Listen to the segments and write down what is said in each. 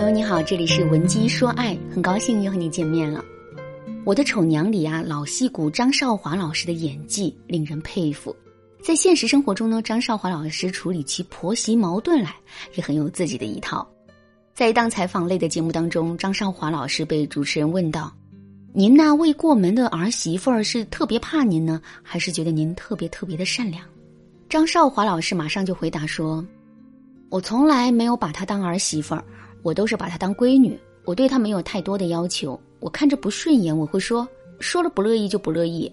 朋友你好，这里是文姬说爱，很高兴又和你见面了。我的丑娘里啊，老戏骨张少华老师的演技令人佩服。在现实生活中呢，张少华老师处理起婆媳矛盾来也很有自己的一套。在一档采访类的节目当中，张少华老师被主持人问到：“您那未过门的儿媳妇儿是特别怕您呢，还是觉得您特别特别的善良？”张少华老师马上就回答说：“我从来没有把她当儿媳妇儿。”我都是把她当闺女，我对她没有太多的要求。我看着不顺眼，我会说，说了不乐意就不乐意。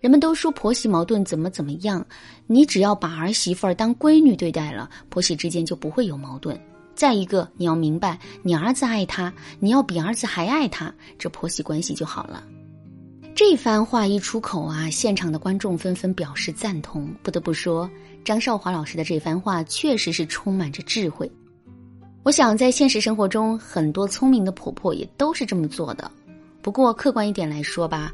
人们都说婆媳矛盾怎么怎么样，你只要把儿媳妇儿当闺女对待了，婆媳之间就不会有矛盾。再一个，你要明白，你儿子爱她，你要比儿子还爱她，这婆媳关系就好了。这番话一出口啊，现场的观众纷纷表示赞同。不得不说，张少华老师的这番话确实是充满着智慧。我想，在现实生活中，很多聪明的婆婆也都是这么做的。不过，客观一点来说吧，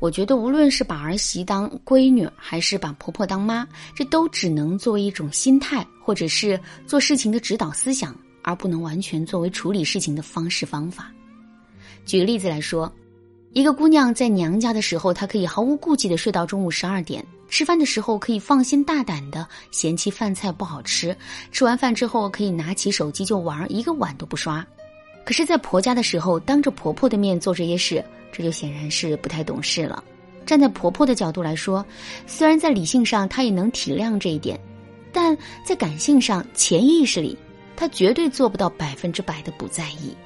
我觉得无论是把儿媳当闺女，还是把婆婆当妈，这都只能作为一种心态，或者是做事情的指导思想，而不能完全作为处理事情的方式方法。举个例子来说。一个姑娘在娘家的时候，她可以毫无顾忌的睡到中午十二点；吃饭的时候可以放心大胆的嫌弃饭菜不好吃；吃完饭之后可以拿起手机就玩，一个碗都不刷。可是，在婆家的时候，当着婆婆的面做这些事，这就显然是不太懂事了。站在婆婆的角度来说，虽然在理性上她也能体谅这一点，但在感性上、潜意识里，她绝对做不到百分之百的不在意。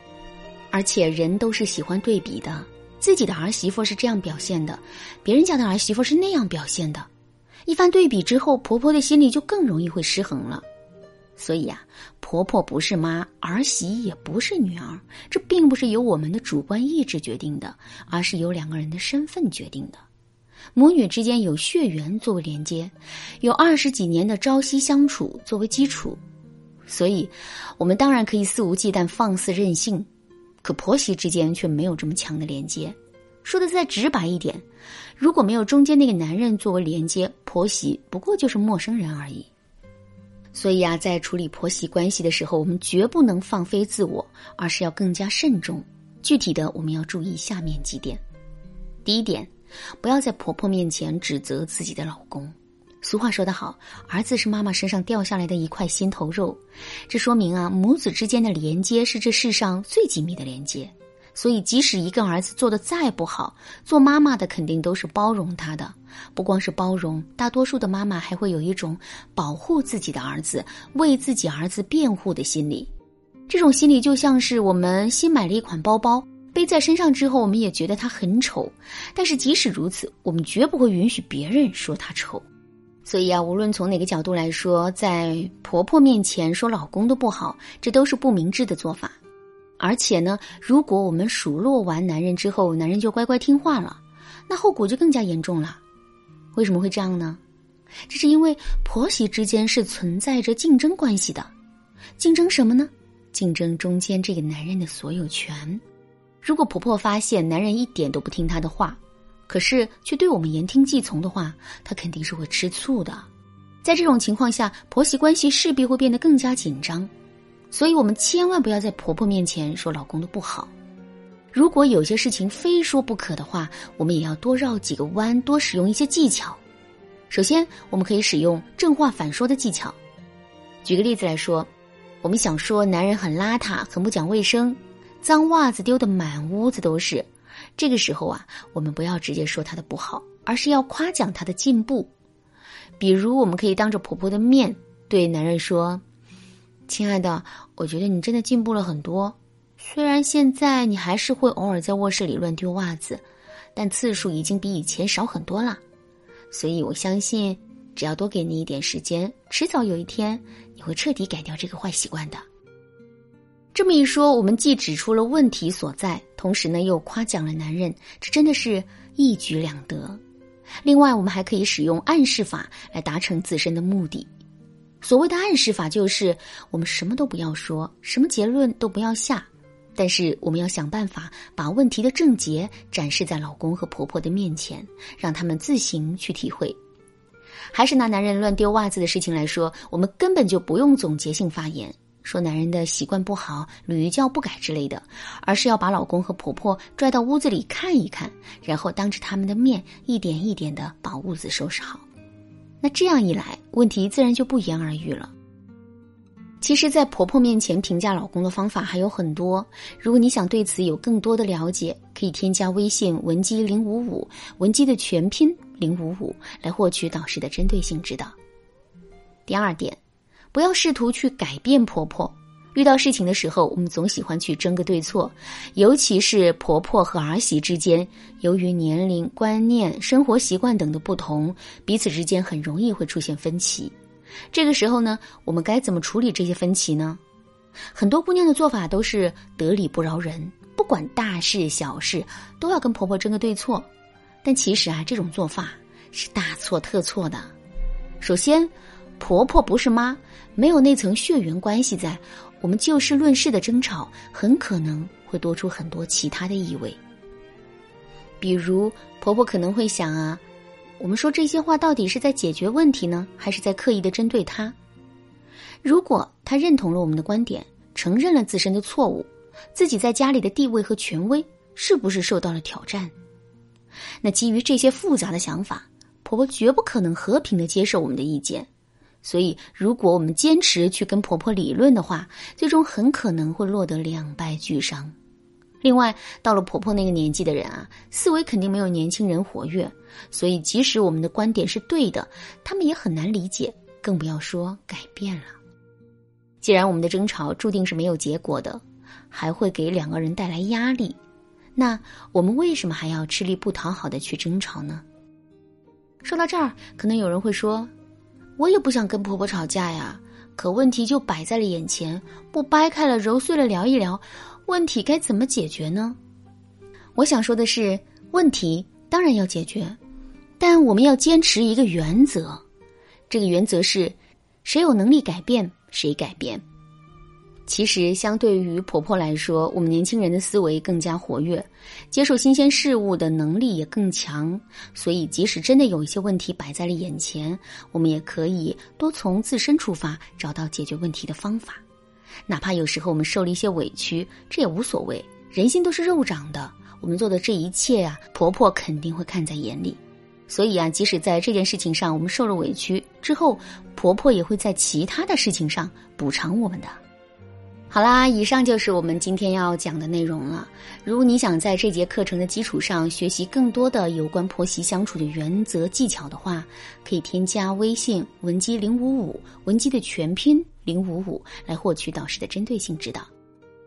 而且，人都是喜欢对比的。自己的儿媳妇是这样表现的，别人家的儿媳妇是那样表现的，一番对比之后，婆婆的心里就更容易会失衡了。所以啊，婆婆不是妈，儿媳也不是女儿，这并不是由我们的主观意志决定的，而是由两个人的身份决定的。母女之间有血缘作为连接，有二十几年的朝夕相处作为基础，所以，我们当然可以肆无忌惮、放肆任性。可婆媳之间却没有这么强的连接，说的再直白一点，如果没有中间那个男人作为连接，婆媳不过就是陌生人而已。所以啊，在处理婆媳关系的时候，我们绝不能放飞自我，而是要更加慎重。具体的，我们要注意下面几点：第一点，不要在婆婆面前指责自己的老公。俗话说得好，儿子是妈妈身上掉下来的一块心头肉，这说明啊，母子之间的连接是这世上最紧密的连接。所以，即使一个儿子做的再不好，做妈妈的肯定都是包容他的。不光是包容，大多数的妈妈还会有一种保护自己的儿子、为自己儿子辩护的心理。这种心理就像是我们新买了一款包包，背在身上之后，我们也觉得它很丑，但是即使如此，我们绝不会允许别人说它丑。所以啊，无论从哪个角度来说，在婆婆面前说老公的不好，这都是不明智的做法。而且呢，如果我们数落完男人之后，男人就乖乖听话了，那后果就更加严重了。为什么会这样呢？这是因为婆媳之间是存在着竞争关系的。竞争什么呢？竞争中间这个男人的所有权。如果婆婆发现男人一点都不听她的话，可是，却对我们言听计从的话，他肯定是会吃醋的。在这种情况下，婆媳关系势必会变得更加紧张。所以，我们千万不要在婆婆面前说老公的不好。如果有些事情非说不可的话，我们也要多绕几个弯，多使用一些技巧。首先，我们可以使用正话反说的技巧。举个例子来说，我们想说男人很邋遢，很不讲卫生，脏袜子丢得满屋子都是。这个时候啊，我们不要直接说她的不好，而是要夸奖她的进步。比如，我们可以当着婆婆的面对男人说：“亲爱的，我觉得你真的进步了很多。虽然现在你还是会偶尔在卧室里乱丢袜子，但次数已经比以前少很多了。所以我相信，只要多给你一点时间，迟早有一天你会彻底改掉这个坏习惯的。”这么一说，我们既指出了问题所在，同时呢又夸奖了男人，这真的是一举两得。另外，我们还可以使用暗示法来达成自身的目的。所谓的暗示法，就是我们什么都不要说，什么结论都不要下，但是我们要想办法把问题的症结展示在老公和婆婆的面前，让他们自行去体会。还是拿男人乱丢袜子的事情来说，我们根本就不用总结性发言。说男人的习惯不好，屡教不改之类的，而是要把老公和婆婆拽到屋子里看一看，然后当着他们的面一点一点的把屋子收拾好。那这样一来，问题自然就不言而喻了。其实，在婆婆面前评价老公的方法还有很多。如果你想对此有更多的了解，可以添加微信文姬零五五，文姬的全拼零五五，来获取导师的针对性指导。第二点，不要试图去改变婆婆。遇到事情的时候，我们总喜欢去争个对错，尤其是婆婆和儿媳之间，由于年龄、观念、生活习惯等的不同，彼此之间很容易会出现分歧。这个时候呢，我们该怎么处理这些分歧呢？很多姑娘的做法都是得理不饶人，不管大事小事都要跟婆婆争个对错。但其实啊，这种做法是大错特错的。首先，婆婆不是妈，没有那层血缘关系在，我们就事论事的争吵很可能会多出很多其他的意味。比如，婆婆可能会想啊。我们说这些话到底是在解决问题呢，还是在刻意的针对他？如果他认同了我们的观点，承认了自身的错误，自己在家里的地位和权威是不是受到了挑战？那基于这些复杂的想法，婆婆绝不可能和平的接受我们的意见。所以，如果我们坚持去跟婆婆理论的话，最终很可能会落得两败俱伤。另外，到了婆婆那个年纪的人啊，思维肯定没有年轻人活跃，所以即使我们的观点是对的，他们也很难理解，更不要说改变了。既然我们的争吵注定是没有结果的，还会给两个人带来压力，那我们为什么还要吃力不讨好的去争吵呢？说到这儿，可能有人会说：“我也不想跟婆婆吵架呀，可问题就摆在了眼前，不掰开了揉碎了聊一聊。”问题该怎么解决呢？我想说的是，问题当然要解决，但我们要坚持一个原则，这个原则是：谁有能力改变，谁改变。其实，相对于婆婆来说，我们年轻人的思维更加活跃，接受新鲜事物的能力也更强，所以即使真的有一些问题摆在了眼前，我们也可以多从自身出发，找到解决问题的方法。哪怕有时候我们受了一些委屈，这也无所谓。人心都是肉长的，我们做的这一切啊，婆婆肯定会看在眼里。所以啊，即使在这件事情上我们受了委屈之后，婆婆也会在其他的事情上补偿我们的。好啦，以上就是我们今天要讲的内容了。如果你想在这节课程的基础上学习更多的有关婆媳相处的原则技巧的话，可以添加微信文姬零五五，文姬的全拼零五五，来获取导师的针对性指导。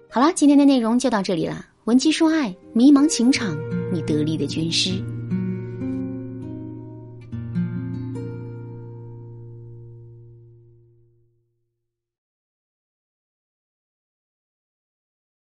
好啦，今天的内容就到这里啦。文姬说爱，迷茫情场，你得力的军师。